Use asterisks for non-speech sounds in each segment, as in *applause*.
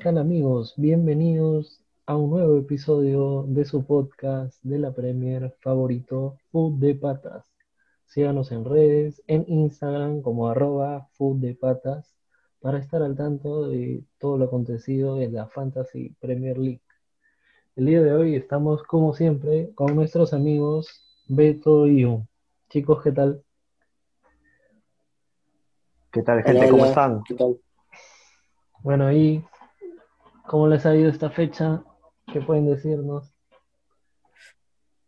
tal amigos? Bienvenidos a un nuevo episodio de su podcast de la Premier favorito, Food de Patas. Síganos en redes, en Instagram como arroba Food de Patas, para estar al tanto de todo lo acontecido en la Fantasy Premier League. El día de hoy estamos, como siempre, con nuestros amigos Beto y Yo. Chicos, ¿qué tal? ¿Qué tal, gente? ¿Cómo están? ¿Qué tal? Bueno, y ¿cómo les ha ido esta fecha? ¿Qué pueden decirnos?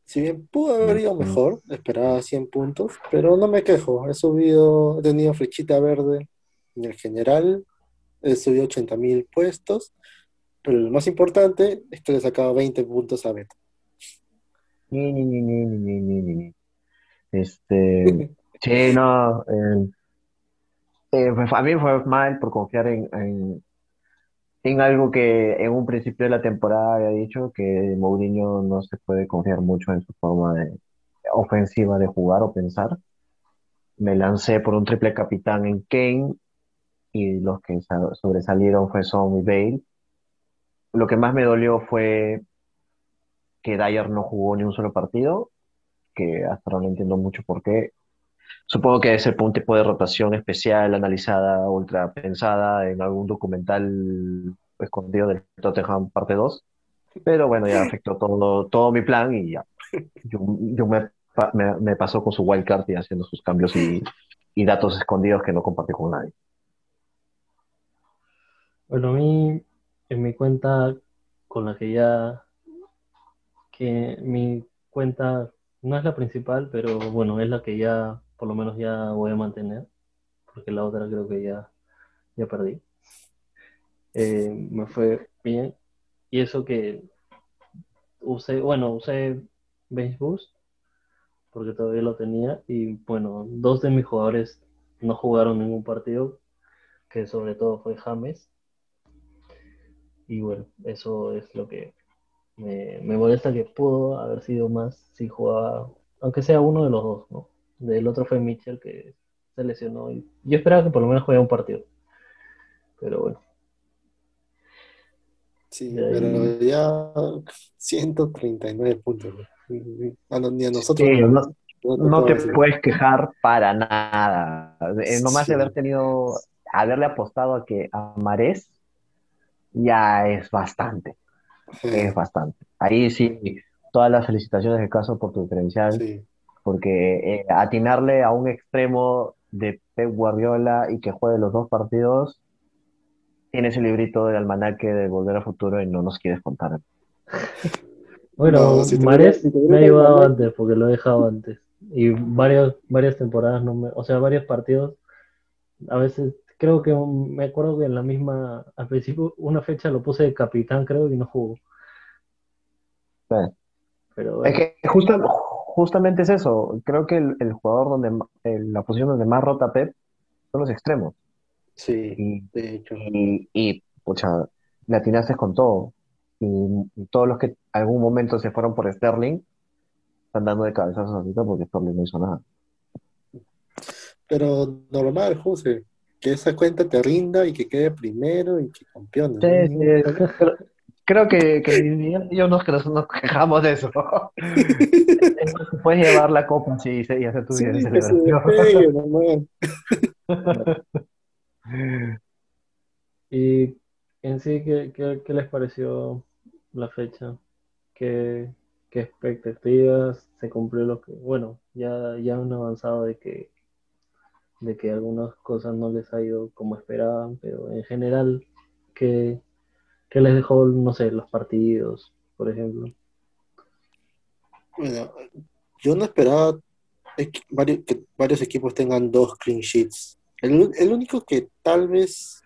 Si bien pudo haber ido mejor, esperaba 100 puntos, pero no me quejo. He subido, he tenido flechita verde en el general, he subido 80 mil puestos, pero lo más importante es que le he sacado 20 puntos a Beto. Ni, ni, ni, ni, ni, ni, ni, ni. Este, *laughs* sí, no, eh, a mí fue mal por confiar en, en, en algo que en un principio de la temporada había dicho que Mourinho no se puede confiar mucho en su forma de, ofensiva de jugar o pensar. Me lancé por un triple capitán en Kane y los que sa- sobresalieron fue Son y Bale. Lo que más me dolió fue que Dyer no jugó ni un solo partido, que hasta ahora no entiendo mucho por qué. Supongo que es un tipo de rotación especial, analizada, ultra pensada en algún documental escondido del Tottenham parte 2. Pero bueno, ya afectó todo, todo mi plan y ya. Yo, me, me pasó con su wildcard y haciendo sus cambios y, y datos escondidos que no compartí con nadie. Bueno, a mí, en mi cuenta, con la que ya, que mi cuenta no es la principal, pero bueno, es la que ya, por lo menos ya voy a mantener, porque la otra creo que ya, ya perdí. Eh, me fue bien. Y eso que usé, bueno, usé Bench Boost, porque todavía lo tenía, y bueno, dos de mis jugadores no jugaron ningún partido, que sobre todo fue James. Y bueno, eso es lo que me, me molesta que pudo haber sido más si jugaba, aunque sea uno de los dos, ¿no? Del otro fue Mitchell que se lesionó y yo esperaba que por lo menos jugara un partido. Pero bueno, Sí, ahí- pero ya 139 puntos. A no- ni a nosotros Sí, nos- no, no no te puedes quejar para nada. Eh, nomás de Sí. haber tenido, haberle apostado a que a Marés ya es bastante. es bastante. Ahí sí, todas las felicitaciones de caso por tu diferencial, Sí. Porque eh, atinarle a un extremo de Pep Guardiola y que juegue los dos partidos, tienes el librito del almanaque de Volver al Futuro y no nos quieres contar. *laughs* bueno, No, si Mares si me ha ayudado antes porque lo he dejado antes. Y varias, varias temporadas, no me, o sea, varios partidos, a veces creo que un- me acuerdo que en la misma, al principio, una fecha lo puse de capitán, creo, y no jugó. Sí. Pero Es que justa- justamente es eso. Creo que el, el jugador donde, el- la posición donde más rota Pep son los extremos. Sí, Y, de hecho. y, y pucha, le atinaste con todo. Y, y todos los que algún momento se fueron por Sterling están dando de cabezazos ahorita porque Sterling no hizo nada. Pero normal, José, que esa cuenta te rinda y que quede primero y que campeón. Sí, sí, creo, que, que y yo nos, que nos, quejamos de eso. Puedes llevar la copa sí, sí, y hacer tu Sí, vida de celebración. despegue, *laughs* y en sí, ¿qué, qué, qué les pareció la fecha? ¿Qué, qué expectativas? ¿Se cumplió lo que, bueno, ya, ya han avanzado de que, de que algunas cosas no les ha ido como esperaban, pero en general, ¿qué, qué les dejó, no sé, los partidos, por ejemplo? Bueno, yo no esperaba que varios equipos tengan dos clean sheets. El, el único que tal vez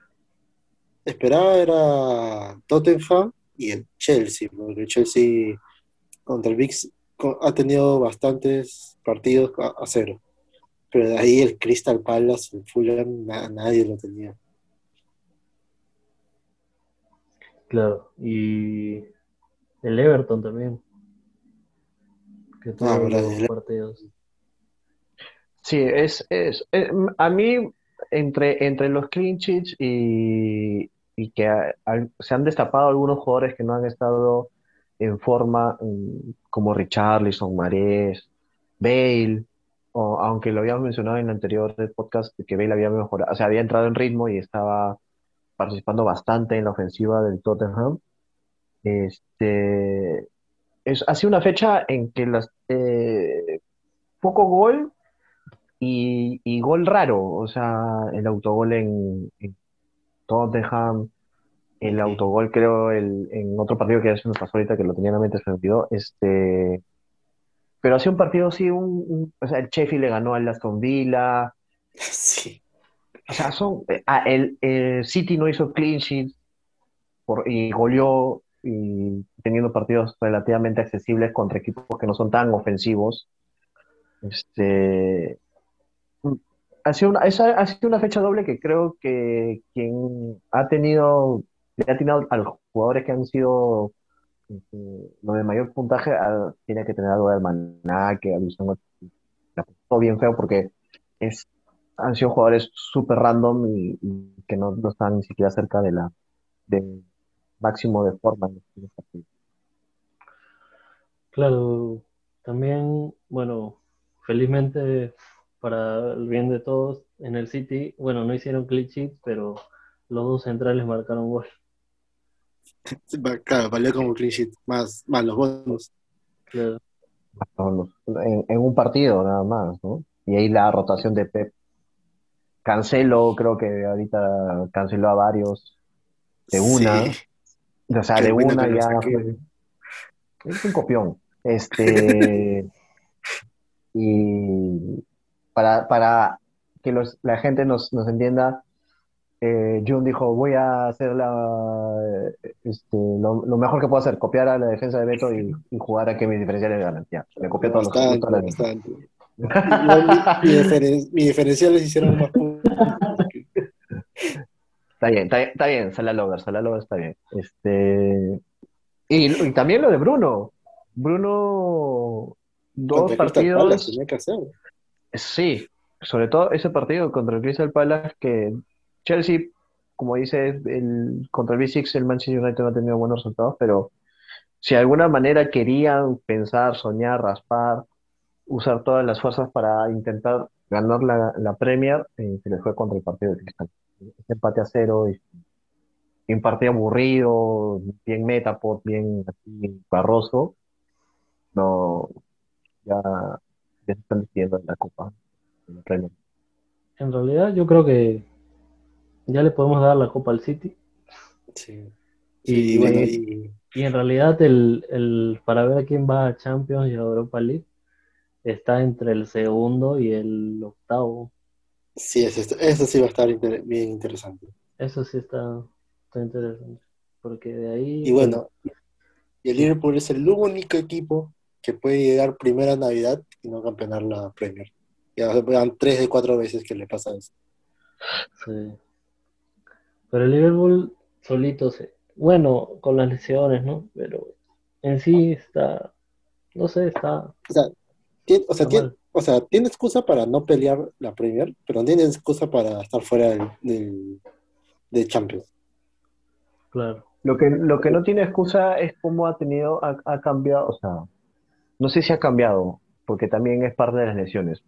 esperaba era Tottenham y el Chelsea, porque el Chelsea contra el Big ha tenido bastantes partidos a, cero. Pero de ahí el Crystal Palace, el Fulham, na- nadie lo tenía. Claro, y el Everton también, que tuvo Ah, los partidos. Sí, es, es, eh, a mí, entre, entre los clean sheets y, y que se han destapado algunos jugadores que no han estado en forma, mm, como Richarlison, Marés, Bale, o, aunque lo habíamos mencionado en el anterior podcast, que Bale había mejorado, o sea, había entrado en ritmo y estaba participando bastante en la ofensiva del Tottenham. Este, es, ha sido una fecha en que las, eh, poco gol y, gol raro, o sea, el autogol en, Tottenham, el autogol creo el, en otro partido que ya se nos pasó ahorita que lo tenía en la mente, se me olvidó, este, pero ha sido un partido así, un, o sea, el Sheffield le ganó al Aston Villa, *laughs* sí. O sea, son, ah, el, City no hizo clean sheet por, y goleó y teniendo partidos relativamente accesibles contra equipos que no son tan ofensivos. Este, ha sido una, esa ha sido una fecha doble que creo que quien ha tenido, le ha tenido a los jugadores que han sido este, lo de mayor puntaje tiene que tener algo de maná, que la puso bien feo porque es, han sido jugadores súper random y, que no, no, están ni siquiera cerca de la del máximo de forma en. Claro, también, bueno, felizmente para el bien de todos, en el City, bueno, no hicieron clichés, pero los dos centrales marcaron gol. Claro, valió como clean más, más los bonos. Claro. En, un partido nada más, ¿no? Y ahí la rotación de Pep. Cancelo, creo que ahorita canceló a varios de una. O sea, de una ya Es un copión. Este. *laughs* y para, para que los, la gente nos, nos entienda, eh, Jun dijo, voy a hacer la, este, lo, lo, mejor que puedo hacer, copiar a la defensa de Beto y, y jugar a que mis diferenciales de garantía. Le copié todos los. Mi, mi, diferenciales hicieron más *laughs* Está bien, está, está bien, Sala Lover, Sala Lover está bien. Este, y, y, también lo de Bruno. Bruno, dos partidos. Sí, sobre todo ese partido contra el Crystal Palace que Chelsea, como dice, el, contra el B6 el Manchester United no ha tenido buenos resultados, pero si de alguna manera querían pensar, soñar, raspar, usar todas las fuerzas para intentar ganar la, la Premier, eh, se les fue contra el partido de Crystal. Este empate a cero y, un partido aburrido, bien metapod, bien así, barroso, no, ya ya se están decidiendo en la Copa. En, realidad yo creo que ya le podemos dar la Copa al City. Sí. Y, bueno, y... en realidad el, el, para ver a quién va a Champions y a Europa League está entre el segundo y el octavo. Sí, eso, eso sí va a estar bien interesante. Eso sí está, está interesante. Porque de ahí... Y bueno, y el Liverpool es el único equipo que puede llegar primero a Navidad y no campeonar la Premier. Ya van tres de cuatro veces que le pasa eso. Sí. Pero el Liverpool solito se. Bueno, con las lesiones, ¿no? Pero en sí está. No sé, está. O sea, tiene, o sea, tiene, o sea, tiene excusa para no pelear la Premier, pero no tiene excusa para estar fuera del, de Champions. Claro. Lo que, lo que no tiene excusa es cómo ha tenido, ha, ha cambiado, o sea, no sé si ha cambiado, porque también es parte de las lesiones,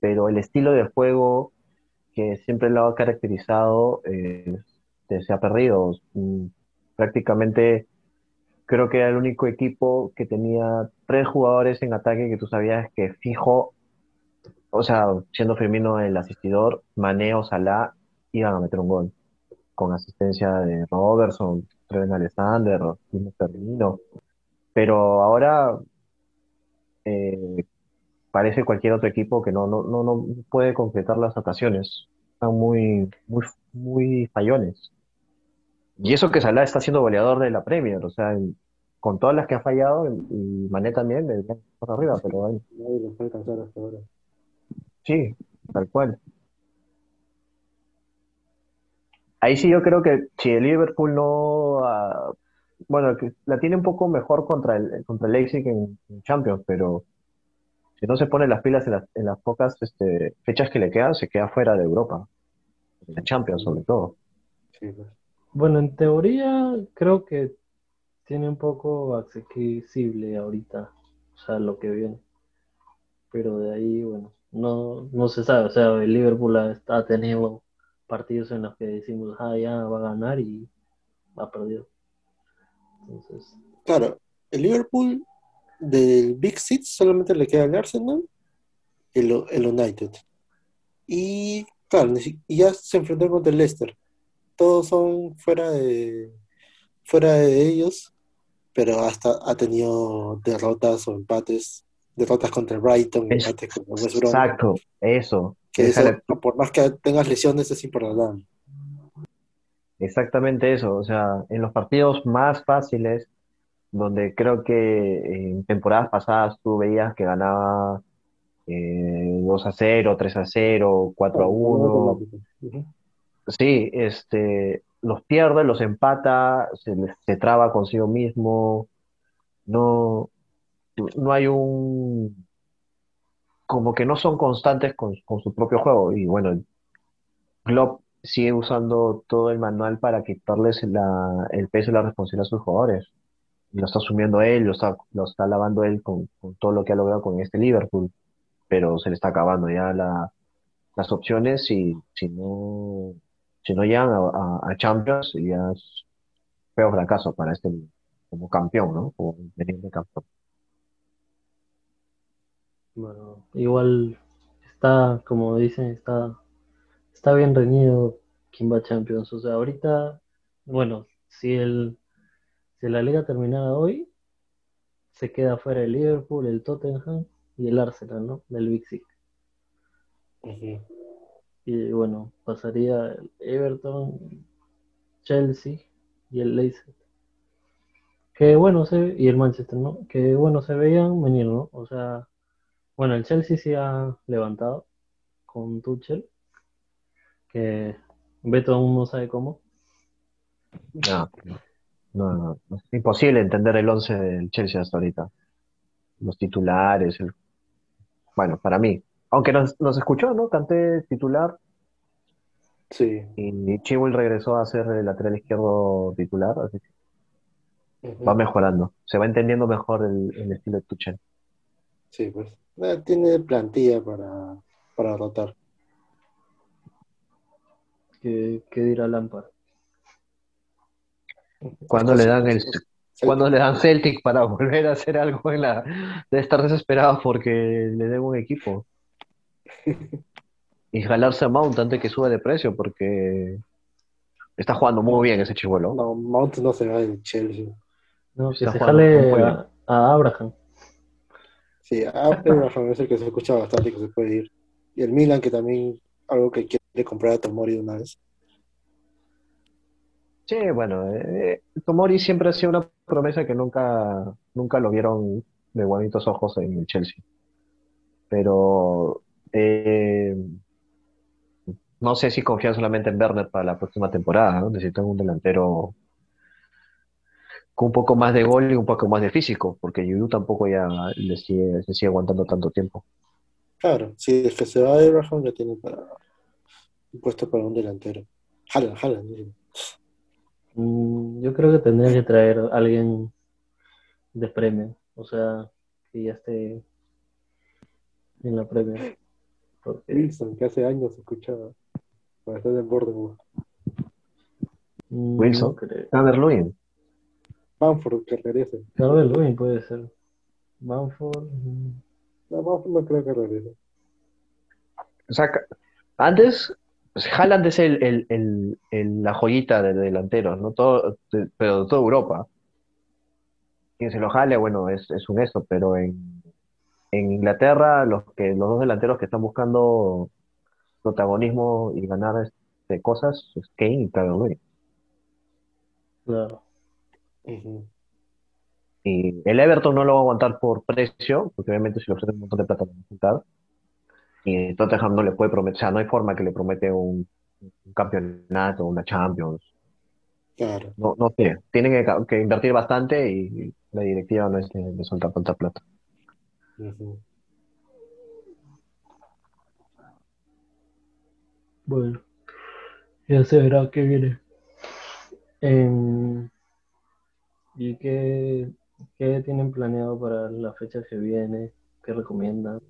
pero el estilo de juego que siempre lo ha caracterizado eh, se ha perdido. Mm, prácticamente creo que era el único equipo que tenía tres jugadores en ataque que tú sabías que fijo, o sea, siendo Firmino el asistidor, Maneo, Salah, iban a meter un gol con asistencia de Robertson, Treven Alexander, Firmino. Pero ahora eh, parece cualquier otro equipo que no, no, no, no puede concretar las ocasiones. Están muy, muy, muy fallones. Y eso que Salah está siendo goleador de la Premier, o sea, con todas las que ha fallado, y Mané también, por arriba, pero ahí. Sí, tal cual. Ahí sí yo creo que si el Liverpool no ah, bueno, la tiene un poco mejor contra el, contra el Leipzig en, Champions, pero si no se pone las pilas en las, pocas este, fechas que le quedan, se queda fuera de Europa, en Champions sobre todo. Sí, pues. Bueno, en teoría creo que tiene un poco accesible ahorita, o sea, lo que viene. Pero de ahí, bueno, no, no se sabe. O sea, el Liverpool ha, tenido partidos en los que decimos, ah, ya va a ganar y ha perdido. Entonces, Claro, el Liverpool del Big Six solamente le queda el Arsenal el, el United. Y claro, y ya se enfrentó contra Leicester. Todos son fuera de fuera de ellos, pero hasta ha tenido derrotas o empates, derrotas contra Brighton, Es- empates contra West Brom, Exacto, eso. que eso, por más que tengas lesiones, es imperdonable. Exactamente eso. O sea, en los partidos más fáciles, donde creo que en temporadas pasadas tú veías que ganaba eh, 2 a 0, 3 a 0, 4 a 1. Sí, este, los pierde, los empata, se, se traba consigo mismo. No, no hay un, como que no son constantes con, con su propio juego. Y bueno, Klopp sigue usando todo el manual para quitarles la- el peso y la responsabilidad a sus jugadores. Lo está asumiendo él, lo está, lo está lavando él con, con todo lo que ha logrado con este Liverpool. Pero se le está acabando ya la- las opciones y si no, si no llegan a, a- a Champions, ya es feo fracaso para este como campeón, ¿no? Como teniente campeón. bueno, igual está, como dicen, está, está bien reñido quién va a Champions. O sea, ahorita, bueno, si el, si la liga terminara hoy, se queda fuera el Liverpool, el Tottenham y el Arsenal, ¿no? Del Big Six. Y bueno, pasaría el Everton, Chelsea y el Leicester. Que bueno, se, y el Manchester, ¿no? Que bueno, se veían venir, ¿no? O sea, bueno, el Chelsea se ha levantado con Tuchel, que Beto aún no sabe cómo. No, no, no. Es imposible entender el 11 del Chelsea hasta ahorita. Los titulares, el- bueno, para mí. Aunque nos, nos escuchó, ¿no? Canté titular Sí. y Chilwell regresó a ser el lateral izquierdo titular, así que va mejorando. Se va entendiendo mejor el, el estilo de Tuchel. Sí, pues. Eh, Tiene plantilla para, para rotar. que dirá Lampard. Cuando le dan el, Celtic. cuando le dan Celtic para *laughs* volver a hacer algo en la, de estar desesperado porque le den un equipo. Y jalarse a Mount antes que suba de precio porque está jugando muy bien ese chivuelo. No, Mount no se va del Chelsea. No, que Está se jale a, a Abraham. Sí, Abraham es el que se escucha bastante que se puede ir. Y el Milan, que también algo que quiere comprar a Tomori de una vez. Sí, bueno, eh, Tomori siempre ha sido una promesa que nunca, nunca lo vieron de bonitos ojos en el Chelsea. Pero eh, no sé si confían solamente en Werner para la próxima temporada, ¿no? Necesitan un delantero con un poco más de gol y un poco más de físico, porque Yuyu tampoco ya le sigue, le sigue aguantando tanto tiempo. Claro, si es que se va Abraham, ya tiene para un puesto para un delantero. Jalan, jalan. Mm, Yo creo que tendría que traer a alguien de premio, o sea, que ya esté en la Premier. Wilson, que hace años escuchaba. Para estar en Bournemouth. Wilson. no creo. Calvert-Lewin. Bamford, que regrese. Lewin puede ser. Bamford. mm, No, Bamford no creo que regrese. O sea, antes pues, Haaland es el, el- el- el- la joyita de delanteros, ¿no? Todo, de- pero de toda Europa. Quien se lo jale, bueno, es, es un eso, pero en, en Inglaterra los que los dos delanteros que están buscando protagonismo y ganar este, cosas es Kane y Calvert-Lewin. Claro. Ujú. Y el Everton no lo va a aguantar por precio, porque obviamente si le ofrecen un montón de plata lo va a juntar. Y Tottenham no le puede prometer, o sea, no hay forma que le promete un, un campeonato, una Champions. Claro. No, no sé, tienen que, invertir bastante y la directiva no es de, de soltar tanta plata. Bueno, ya se verá qué viene. Em, ¿y qué, qué tienen planeado para la fecha que viene? ¿Qué recomiendan?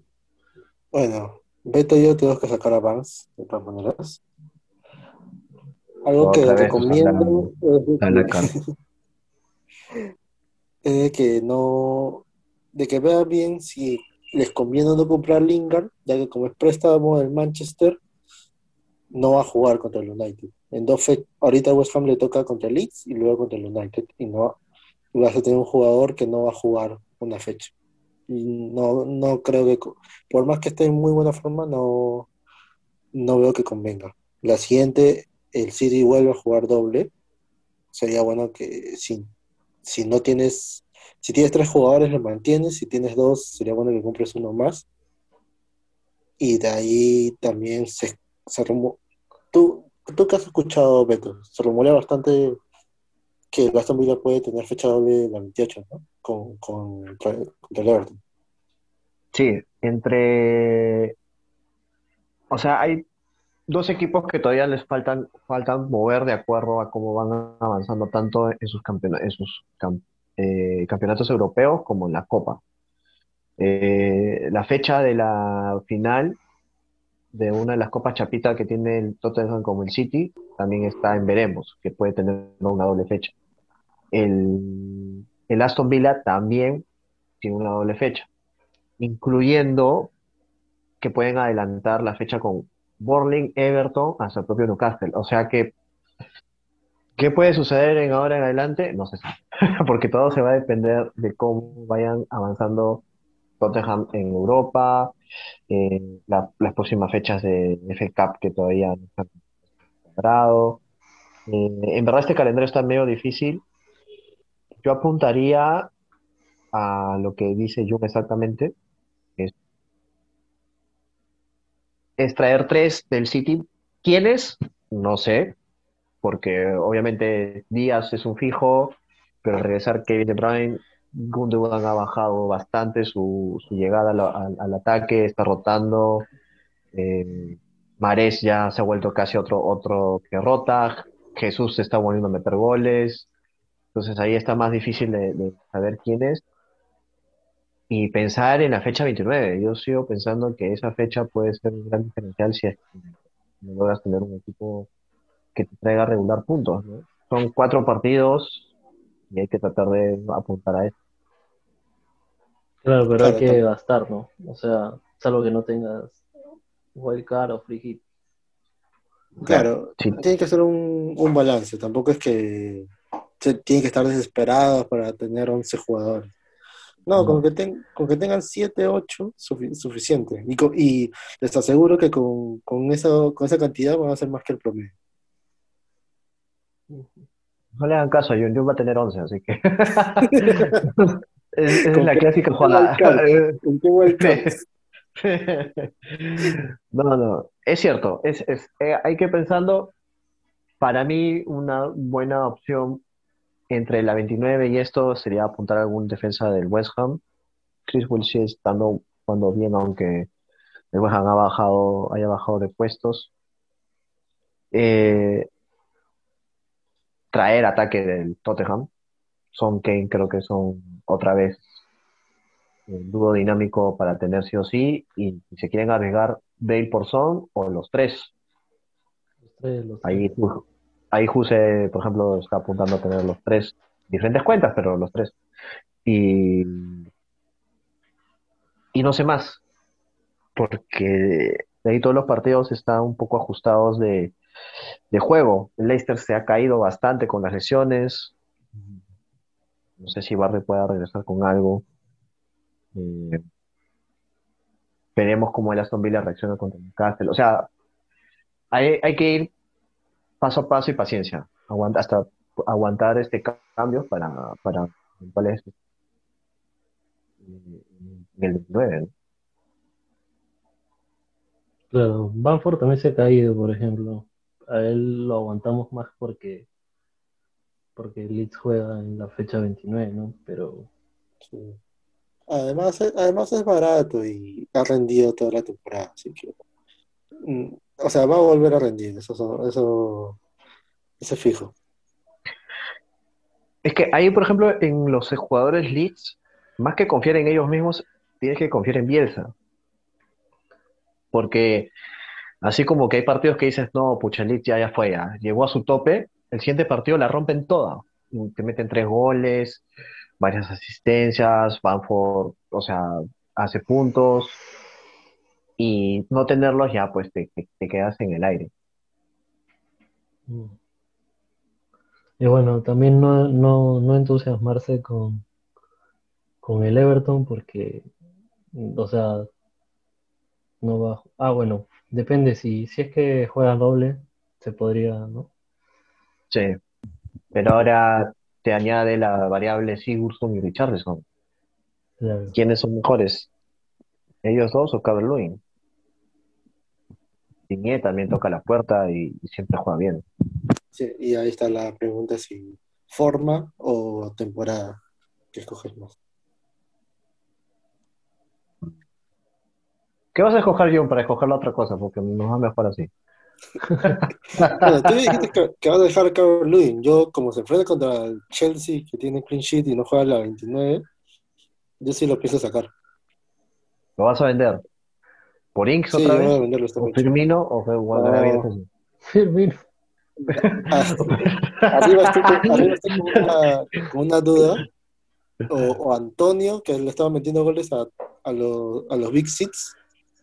Bueno, Beto y yo tenemos que sacar a Vance, de todas maneras. Algo que recomiendo es *laughs* que no, de que vean bien si les conviene o no comprar Lingard, ya que como es préstamo del Manchester, no va a jugar contra el United. En dos ahorita West Ham le toca contra el Leeds y luego contra el United, y no vas a tener un jugador que no va a jugar una fecha. No, no creo que, por más que esté en muy buena forma, no, no veo que convenga. La siguiente, el City vuelve a jugar doble. Sería bueno que si, si no tienes, si tienes tres jugadores, lo mantienes. Si tienes dos, sería bueno que compres uno más. Y de ahí también se, se ¿Tú, ¿Tú qué has escuchado, Beto? Se rumorea bastante que el Aston Villa puede tener fecha doble la 28, ¿no? Con, con, el Everton. Sí, entre, o sea, hay dos equipos que todavía les faltan, faltan mover de acuerdo a cómo van avanzando tanto en sus campeona- en sus eh, campeonatos europeos como la Copa. Eh, la fecha de la final de una de las copas chapita que tiene el Tottenham como el City también está en veremos, que puede tener una doble fecha. El, el Aston Villa también tiene una doble fecha, incluyendo que pueden adelantar la fecha con Burnley, Everton, hasta el propio Newcastle. O sea que, ¿qué puede suceder en ahora en adelante? No sabe, *laughs* porque todo se va a depender de cómo vayan avanzando Tottenham en Europa, eh, la- las próximas fechas de FA Cup que todavía no están preparados. Eh, en verdad este calendario está medio difícil. Yo apuntaría a lo que dice Jung exactamente, es, es traer tres del City. ¿Quiénes? No sé, porque obviamente Díaz es un fijo, pero al regresar Kevin De Bruyne, Gundogan ha bajado bastante su, llegada al, ataque, está rotando. Eh, Mahrez ya se ha vuelto casi otro, que rota. Jesús se está volviendo a meter goles. Entonces ahí está más difícil de, saber quién es. Y pensar en la fecha 29. Yo sigo pensando que esa fecha puede ser un gran diferencial si es que logras tener un equipo que te traiga regular puntos, ¿no? Son cuatro partidos y hay que tratar de apuntar a eso. Claro, pero Claro, hay que claro. gastar, ¿no? O sea, salvo que no tengas wildcard o free hit. Claro, Sí, tiene que ser un, un balance. Tampoco es que se, tienen que estar desesperados para tener 11 jugadores. No, con que, ten- con que tengan 7, 8, sufi- suficiente. Y, les aseguro que con, con, esa, con esa cantidad van a ser más que el promedio. No le hagan caso a Jun, Jun va a tener 11, así que *laughs* *laughs* es, es ¿Con la clásica jugada. ¿Con qué? *laughs* No, no, es cierto, es, es, eh, hay que pensando, para mí una buena opción entre la 29 y esto sería apuntar a algún defensa del West Ham. Chris Wilshere estando jugando bien, aunque el West Ham ha bajado, haya bajado de puestos. Eh, traer ataque del Tottenham. Son Kane creo que son otra vez el dúo dinámico para tener sí o sí. Y si se quieren arriesgar Bale por Son o los tres. Los tres, los tres. Ahí, ahí Juse, por ejemplo, está apuntando a tener los tres. Diferentes cuentas, pero los tres. Y, y no sé más. Porque de ahí todos los partidos están un poco ajustados de, de juego. Leicester se ha caído bastante con las lesiones. No sé si Barry pueda regresar con algo. Eh, veremos cómo el Aston Villa reacciona contra el Newcastle. O sea, hay, hay que ir paso a paso y paciencia. Aguanta, hasta aguantar este ca- cambio para, para cuál es en el 29, ¿no? Claro, Banford también se ha caído, por ejemplo. A él lo aguantamos más porque porque Leeds juega en la fecha 29, ¿no? Pero Sí. Además, es- además es barato y ha rendido toda la temporada, así que, mm, o sea, va a volver a rendir, eso, eso, eso, eso es fijo. Es que ahí, por ejemplo, en los jugadores Leeds, más que confiar en ellos mismos, tienes que confiar en Bielsa. Porque así como que hay partidos que dices, no, pucha, Leeds ya, fue, ya llegó a su tope, el siguiente partido la rompen toda. Te meten tres goles, varias asistencias, van por, o sea, hace puntos, y no tenerlos ya, pues te, te- quedas en el aire. Mm. Y bueno, también no, no, no entusiasmarse con, con el Everton porque, o sea, no va Ah, bueno, depende, si, si es que juega doble, se podría, ¿no? Sí, pero ahora te añade la variable Sigurdsson y Richarlison. Claro. ¿Quiénes son mejores? ¿Ellos dos o Calvert-Lewin? Digne también toca la puerta y, y siempre juega bien. Sí, y ahí está la pregunta si forma o temporada que escoges más. ¿Qué vas a escoger, John, para escoger la otra cosa? Porque nos va mejor así. *laughs* Bueno, tú dijiste que, que vas a dejar a Calvert Lewin. Yo, como se enfrenta contra el Chelsea, que tiene clean sheet y no juega la 29, yo sí lo pienso sacar. ¿Lo vas a vender? ¿Por Inks Sí, otra voy a vez? venderlo esta ¿O noche. Firmino? ¿O. Firmino. Ah, arriba estoy con, arriba estoy con una, con una duda. O, o Antonio, que le estaba metiendo goles a, a, los, a los Big Six.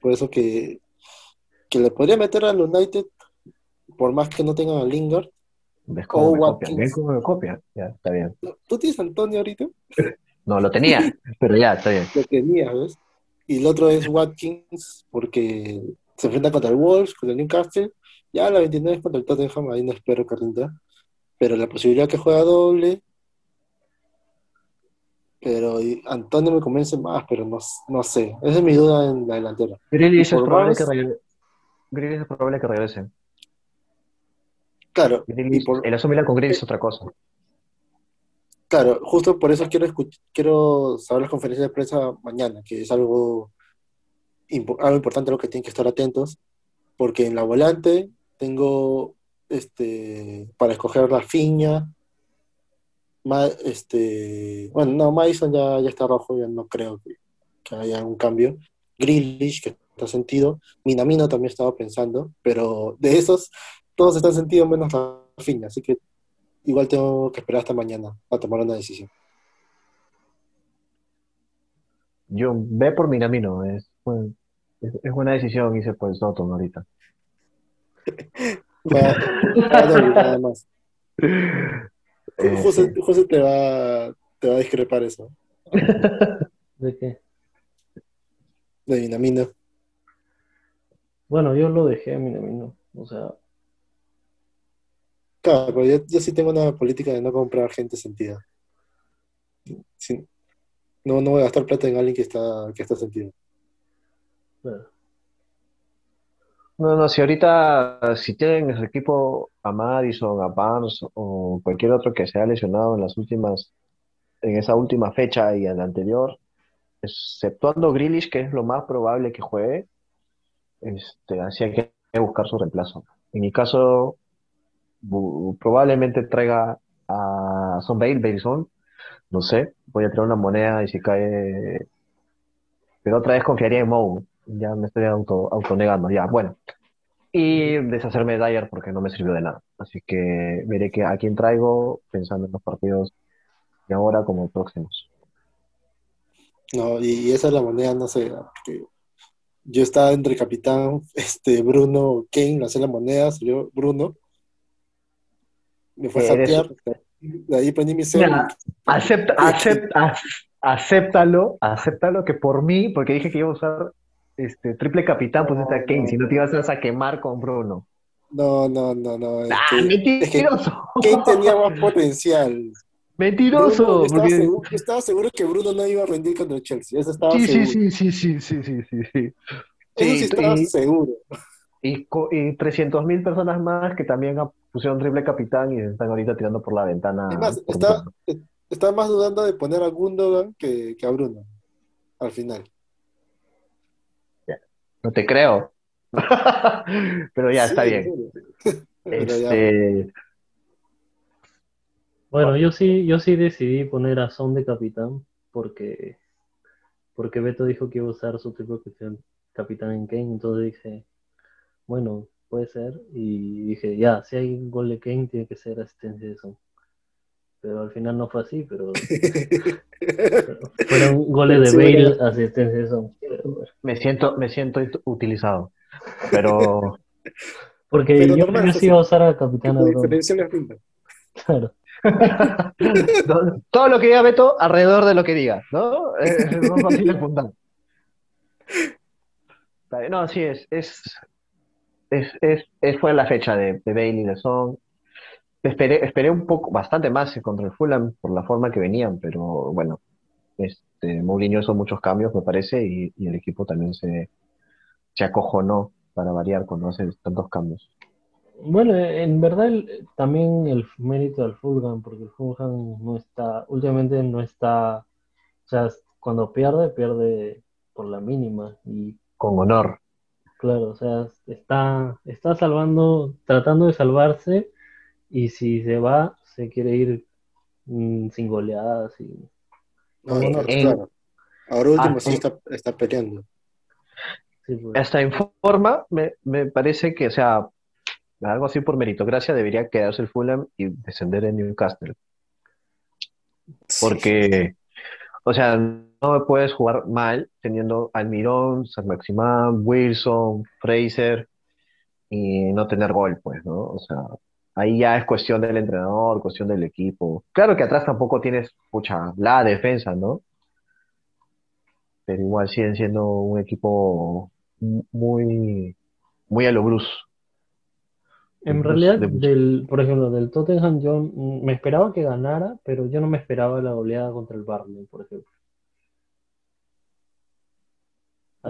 Por eso que, que le podría meter al United, por más que no tengan a Lingard. ¿Ves cómo O me copia? ¿Ves cómo me copia? Ya, está bien. ¿Tú tienes a Antonio ahorita? *laughs* No, lo tenía, pero ya, está bien. Lo tenía, ¿ves? Y el otro es Watkins, porque se enfrenta contra el Wolves, contra el Newcastle. Ya la 29 es contra el Tottenham, ahí no espero que rinda. Pero la posibilidad que juega doble. Pero Antonio me convence más, pero no, no sé. Esa es mi duda en la delantera. Grealish es probable que regrese. Grealish es probable que regrese. Claro, y Grealish- por, el asumir con Grealish es otra cosa. claro, justo por eso quiero quiero saber las conferencias de prensa mañana, que es algo, impo- algo importante a lo que tienen que estar atentos, porque en la volante tengo este para escoger Rafinha, Ma- este, bueno, no, Madison ya, ya está rojo, ya no creo que, que haya un cambio. Grealish, que está sentido. Minamino también estaba pensando, pero de esos, todos están sentidos menos Rafinha, así que igual tengo que esperar hasta mañana para tomar una decisión. Yo ve por Minamino, es, es, es buena decisión, hice por Soto ahorita. *laughs* Nada más. *laughs* Eh, José, José te va, te va a discrepar eso, *laughs* ¿De qué? de Minamino. Bueno, yo lo dejé a Minamino. O sea, Claro, pero yo, yo sí tengo una política de no comprar gente sentida. No, no voy a gastar plata en alguien que está, que está sentido. claro. No, no, si ahorita, si tienen en su equipo a Madison, a Barnes o cualquier otro que se haya lesionado en las últimas, en esa última fecha y en la anterior, exceptuando Grealish, que es lo más probable que juegue, este, así hay que buscar su reemplazo. En mi caso, probablemente traiga a Son Bale, Baleson, no sé, voy a traer una moneda y si cae, pero otra vez confiaría en Mou, ya me estoy auto, autonegando, ya, bueno. Y deshacerme de Dyer porque no me sirvió de nada. Así que veré que a quién traigo pensando en los partidos de ahora como próximos. No, y esa es la moneda, no sé, porque yo estaba entre capitán, *laughs* este, Bruno, Kane, lancé la moneda, salió Bruno, me fue a Eres- saquear, de ahí prendí mi cel, acepta, acepta, *laughs* acéptalo, acéptalo que por mí, porque dije que iba a usar este triple capitán, pues a Kane, si no te ibas a quemar con Bruno. no, no, no, no, es ¡Ah, que, es que mentiroso! Kane tenía más potencial. ¡Mentiroso! Bruno, estaba, porque- seguro, yo estaba seguro que Bruno no iba a rendir contra el Chelsea, eso estaba Sí, sí, seguro, sí, sí, sí, sí, sí, sí, sí. eso sí estaba y- seguro. Y, y 300.000 personas más que también pusieron triple capitán y están ahorita tirando por la ventana. Es más, está, está más dudando de poner a Gundogan que, que a Bruno, al final. No te creo. *laughs* Pero ya, Sí, está en bien. *laughs* Este, Bueno, yo sí, yo sí decidí poner a Son de capitán porque, porque Beto dijo que iba a usar su tipo de capitán en Kane, entonces dije, bueno, puede ser, y dije, ya, si hay un gol de Kane tiene que ser asistencia de Son. Pero al final no fue así, pero *laughs* fueron goles de Bale, asistencia de Son. Me siento, me siento utilizado. Pero *laughs* Porque Pero yo normal, eso sí iba a usar a Abreu. diferencia les. Claro. *laughs* todo lo que diga Beto alrededor de lo que diga, ¿no? Es más fácil de apuntar. Vale, No, sí, es, es, es, es, es- fue la fecha de, de Bale y de Son. Esperé, esperé un poco, bastante más contra el Fulham por la forma que venían, pero bueno, este, Mourinho hizo muchos cambios, me parece, y, y el equipo también se, se acojonó para variar cuando hace tantos cambios. Bueno, en verdad el- también el mérito del Fulham, porque el Fulham no está, últimamente no está, o sea, cuando pierde, pierde por la mínima. Y Con honor. claro, o sea, está, está salvando, tratando de salvarse, y si se va, se quiere ir mm, sin goleadas y No, honor. que, claro. Ahora último Ah, sí está, está peleando. sí, pues. Hasta en forma, me, me parece que, o sea, algo así por meritocracia debería quedarse el Fulham y descender en Newcastle. Porque, o sea, no puedes jugar mal teniendo Almirón, San Maximán, Wilson, Fraser y no tener gol, pues, ¿no? O sea, ahí ya es cuestión del entrenador, cuestión del equipo. Claro que atrás tampoco tienes, pucha, la defensa, ¿no? Pero igual siguen siendo un equipo muy, muy a lo Bruce. En realidad, de- del, por ejemplo, del Tottenham yo mm, me esperaba que ganara, pero yo no me esperaba la goleada contra el Burnley, por ejemplo.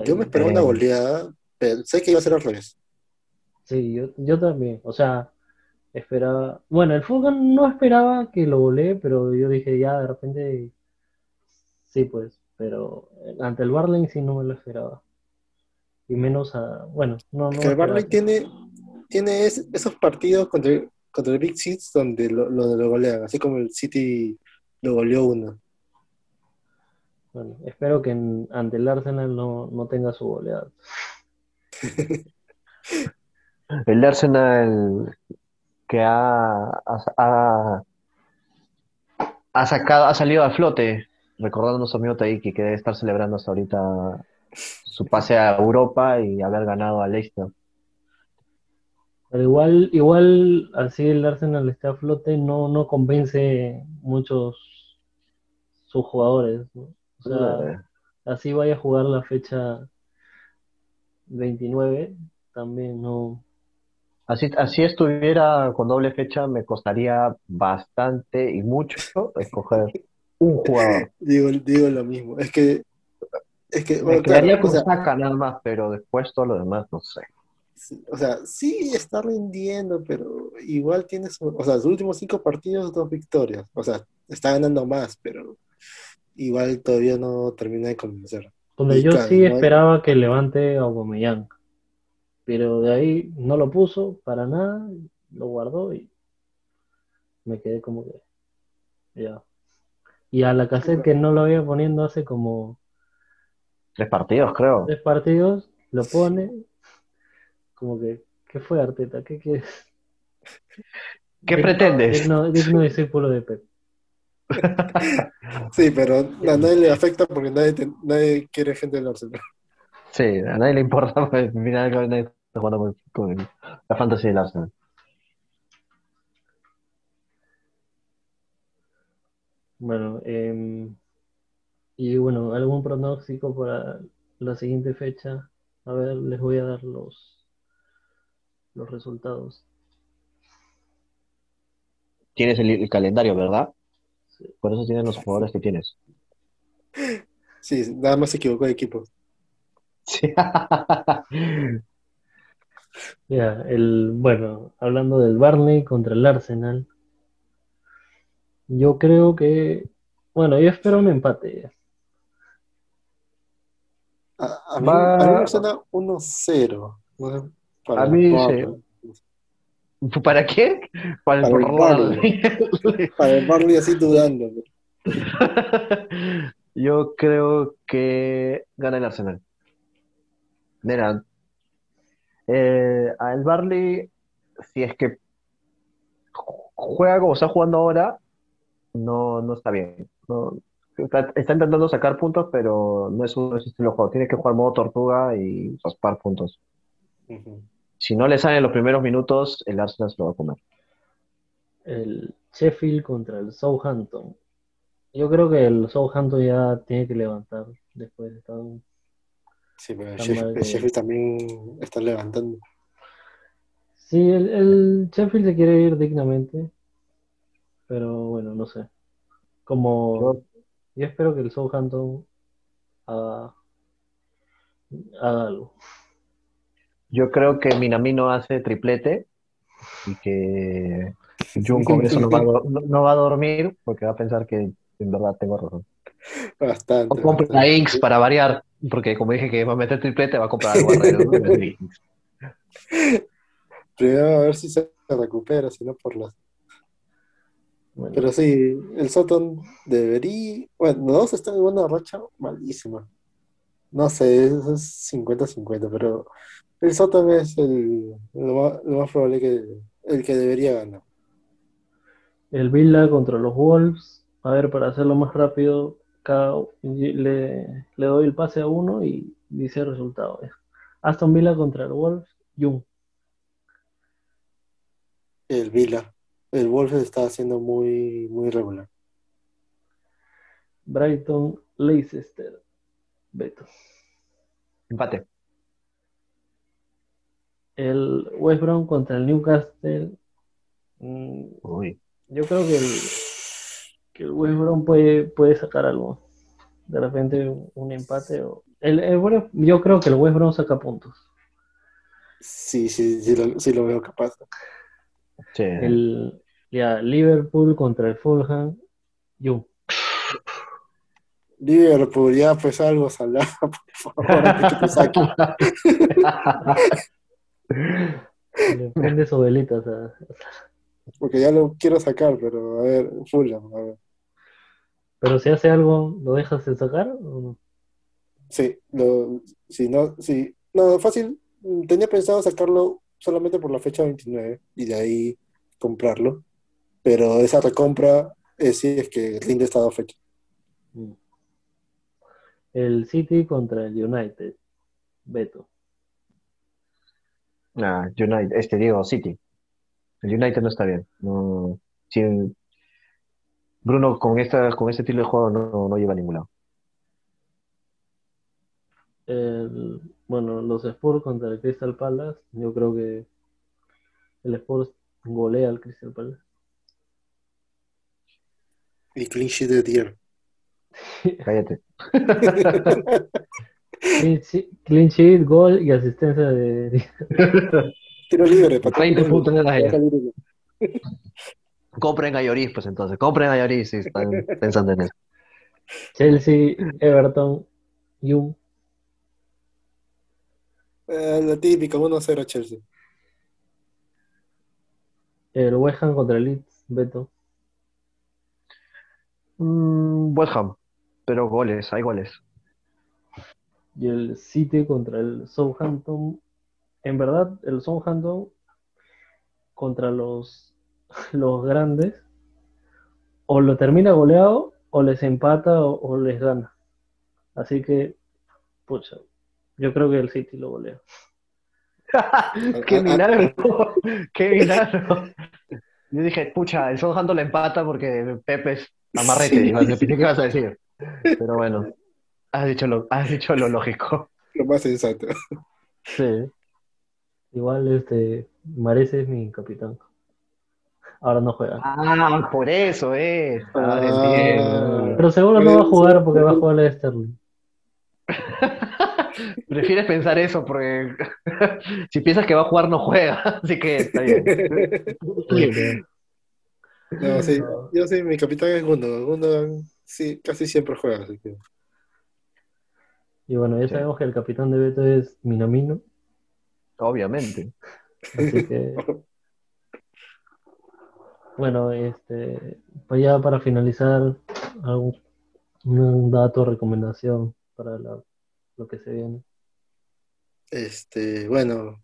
Yo me esperaba una goleada, pensé que iba a ser al revés. Sí, yo, yo también. O sea, esperaba. Bueno, el Fulham no esperaba que lo golee, pero yo dije ya de repente. Sí, pues. Pero ante el Barley sí no me lo esperaba. Y menos a. Bueno, no, no Que el Barley que- tiene, tiene es- esos partidos contra, el- contra el Big Six donde lo, lo, lo golean, así como el City lo goleó uno. Bueno, espero que en- ante el Arsenal no, no tenga su goleada. *laughs* El Arsenal que ha, ha, ha- sacado, ha salido a flote, recordando a nuestro amigo Taiki, que debe estar celebrando hasta ahorita su pase a Europa y haber ganado a Leicester. Pero igual, igual así el Arsenal esté a flote, no, no convence muchos sus jugadores, ¿no? O sea, así vaya a jugar la fecha 29, también no. Así, así estuviera con doble fecha, me costaría bastante y mucho escoger un jugador. *laughs* Digo, digo lo mismo. Es que, es que, Me quedaría claro, con o sea, Saka nada más, pero después todo lo demás no sé. sí, o sea, sí está rindiendo, pero igual tiene su, o sea, sus últimos cinco partidos, dos victorias. O sea, está ganando más, pero igual todavía no termina de convencer. Donde Y yo claro, sí no hay- esperaba que levante a Aubameyang, pero de ahí no lo puso para nada, lo guardó y me quedé como que ya. Y a la cassette que no lo había poniendo hace como Tres partidos, creo. tres partidos, lo pone, como que, ¿qué fue Arteta? ¿Qué quieres? ¿Qué Digno- pretendes? Digno, digno discípulo de Pep. Sí, pero a nadie le afecta porque nadie, te- nadie quiere gente del Arsenal. Sí, a nadie le importa, pues, al final que nadie está jugando con, con la fantasy del Arsenal. Bueno, em, y bueno, algún pronóstico para la siguiente fecha. A ver, les voy a dar los, los resultados. Tienes el, el calendario, ¿verdad? Sí. Por eso tienes los jugadores que tienes. Sí, nada más se equivocó de equipo. Sí. *laughs* Ya, el, bueno, hablando del Barney contra el Arsenal, yo creo que, bueno, yo espero un empate. A, a mí, Va- a mí me suena 1-0. No sé, para A mí, sí. ¿Para quién? Para el Para el Barley. *laughs* Para el Barley así dudando. *laughs* Yo creo que gana el Arsenal. Mira, eh, al Barley, si es que juega como está jugando ahora, no, no está bien. No- está, está intentando sacar puntos, pero no es un, estilo de juego. Tiene que jugar modo tortuga y raspar puntos. Si no le salen los primeros minutos, el Arsenal se lo va a comer. El Sheffield contra el Southampton. Yo creo que el Southampton ya tiene que levantar después de tan... Sí, pero el Sheffield, que- también está levantando. Sí, el, el Sheffield se quiere ir dignamente, pero bueno, no sé. Como Yo- yo espero que el Southampton haga, haga algo. Yo creo que Minamino hace triplete y que Jun con eso no va, a, no- no va a dormir porque va a pensar que en verdad tengo razón. Bastante. O compra bastante. Inks para variar, porque como dije que va a meter triplete, va a comprar algo alrededor *laughs* de. Primero a ver si se recupera, si no por las. Bueno, Pero sí, el Soton debería. Bueno, los dos están en una racha malísima. No sé, es es 50-50, pero el Soton es el, lo más, lo más probable que el que debería ganar. el Villa contra los Wolves. A ver, para hacerlo más rápido, cada, le, le doy el pase a uno y dice el resultado. Aston Villa contra el Wolves, Jung. El Vila. El Wolves está haciendo muy, muy regular. Brighton, Leicester, Beto. Empate. El West Brom contra el Newcastle. mm, Uy. Yo creo que el, que el West Brom puede, puede sacar algo. De repente un empate. O, el, el yo creo que el West Brom saca puntos. Sí, sí, sí lo, sí lo veo capaz. Sí. El, ya, Liverpool contra el Fulham. Jung. Liverpool, ya pues algo salado, *laughs* por favor, que te saquen. Le prende su velita. o sea, Porque ya lo quiero sacar, pero a ver, Fulham, a ver. Pero si hace algo, ¿lo dejas de sacar? o no? Sí, lo, si no, sí, no, fácil, tenía pensado sacarlo solamente por la fecha 29 y de ahí comprarlo, pero esa recompra eh, sí es que rinde esta dos fechas. Mm. El City contra el United. Beto. Ah, United, este digo, City. El United no está bien. No, sí, Bruno con esta, con este estilo de juego no, no lleva a ningún lado. El, bueno, los Spurs contra el Crystal Palace. Yo creo que el Spurs golea al Crystal Palace. Y clean sheet de tier. *laughs* Cállate. Clean sheet, clean sheet, gol y asistencia de. *laughs* Tiro libre, para 20 puntos de la. Compren a Lloris, pues entonces. Compren a Lloris si están *laughs* pensando en eso. Chelsea, Everton, Jung. Eh, la típica, 1-0 Chelsea. El West Ham contra el Leeds, Beto. Mm, West Ham. Pero goles, hay goles. Y el City contra el Southampton. En verdad, el Southampton contra los, *laughs* los grandes o lo termina goleado o les empata o, o les gana. Así que, pucha, yo creo que el City lo golea. *laughs* ¡Qué milagro! *laughs* ¡Qué milagro! Yo dije, pucha, el Southampton le empata porque Pepe es amarrete. Sí. que ibas a decir. Pero bueno, has dicho lo, has dicho lo lógico. Lo más sensato. Sí. Igual, este, Marece es mi capitán. Ahora no juega. Ah, por eso es. Ahora Ah. entiendo. Pero seguro no va a jugar porque va a jugar la Sterling. *laughs* Prefieres pensar eso porque *laughs* si piensas que va a jugar, no juega. *laughs* Así que está bien. No, sí, yo sí, mi capitán es Gundogan. Gundogan sí, casi siempre juega, así que. Y bueno, ya Sí. sabemos que el capitán de Beto es Minamino. Obviamente. Así que bueno, este, pues ya para finalizar, algún, un dato, recomendación para lo que se viene. Este, bueno,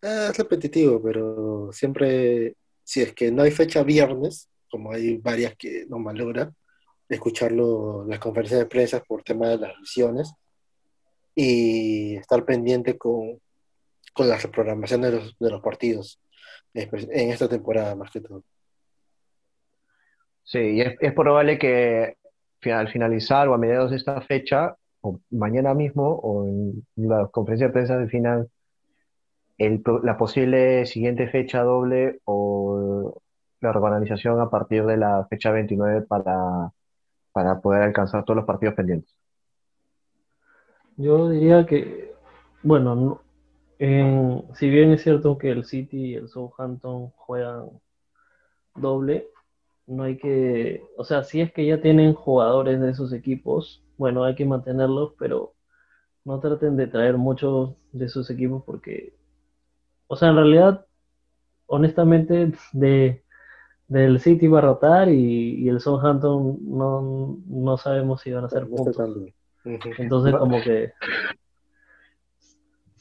eh, es repetitivo, pero siempre, si es que no hay fecha viernes, como hay varias que no malogra, escucharlo, las conferencias de prensa por tema de las lesiones y estar pendiente con, con la reprogramación de los, de los partidos en esta temporada más que todo. Sí, y es, es probable que al finalizar o a mediados de esta fecha, o mañana mismo, o en la conferencia de prensa definan el, pro- la posible siguiente fecha doble o la organización a partir de la fecha 29 para, para poder alcanzar todos los partidos pendientes. Yo diría que, bueno, no- en- si bien es cierto que el City y el Southampton juegan doble, no hay que, o sea, si es que ya tienen jugadores de esos equipos, bueno, hay que mantenerlos, pero no traten de traer muchos de esos equipos porque, o sea, en realidad, honestamente, de, del City va a rotar y, y el Southampton no, no sabemos si van a hacer puntos. Entonces, como que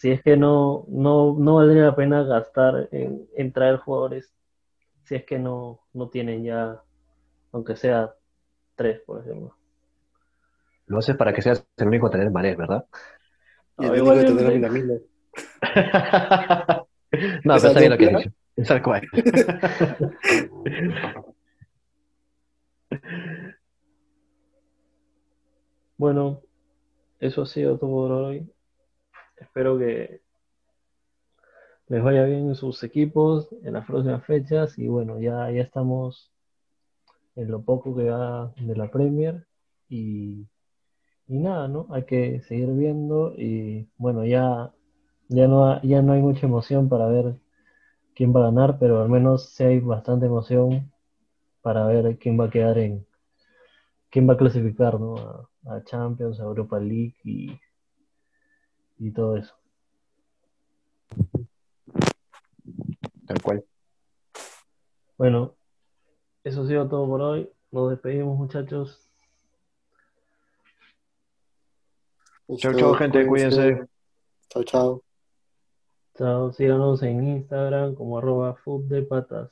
si es que no, no, no valdría la pena gastar en, en traer jugadores si es que no, no tienen ya, aunque sea tres, por ejemplo. Lo haces para que seas el único en tener Mané, ¿verdad? Y el único el- tener Minamino. *laughs* No, pero está bien lo que has dicho. Es tal cual. *laughs* Bueno, eso ha sido todo por hoy. Espero que les vaya bien en sus equipos en las próximas fechas y bueno, ya, ya estamos en lo poco que va de la Premier y, y nada, ¿no? Hay que seguir viendo y bueno, ya, ya no, ha- ya no hay mucha emoción para ver quién va a ganar, pero al menos sí hay bastante emoción para ver quién va a quedar en, quién va a clasificar, ¿no? A, a Champions, a Europa League y, y todo eso. Tal cual. Bueno, eso ha sido todo por hoy. Nos despedimos, muchachos. Chau, chau, gente, cuídense. Chau, chau. Chao, síganos en Instagram como arroba food de patas.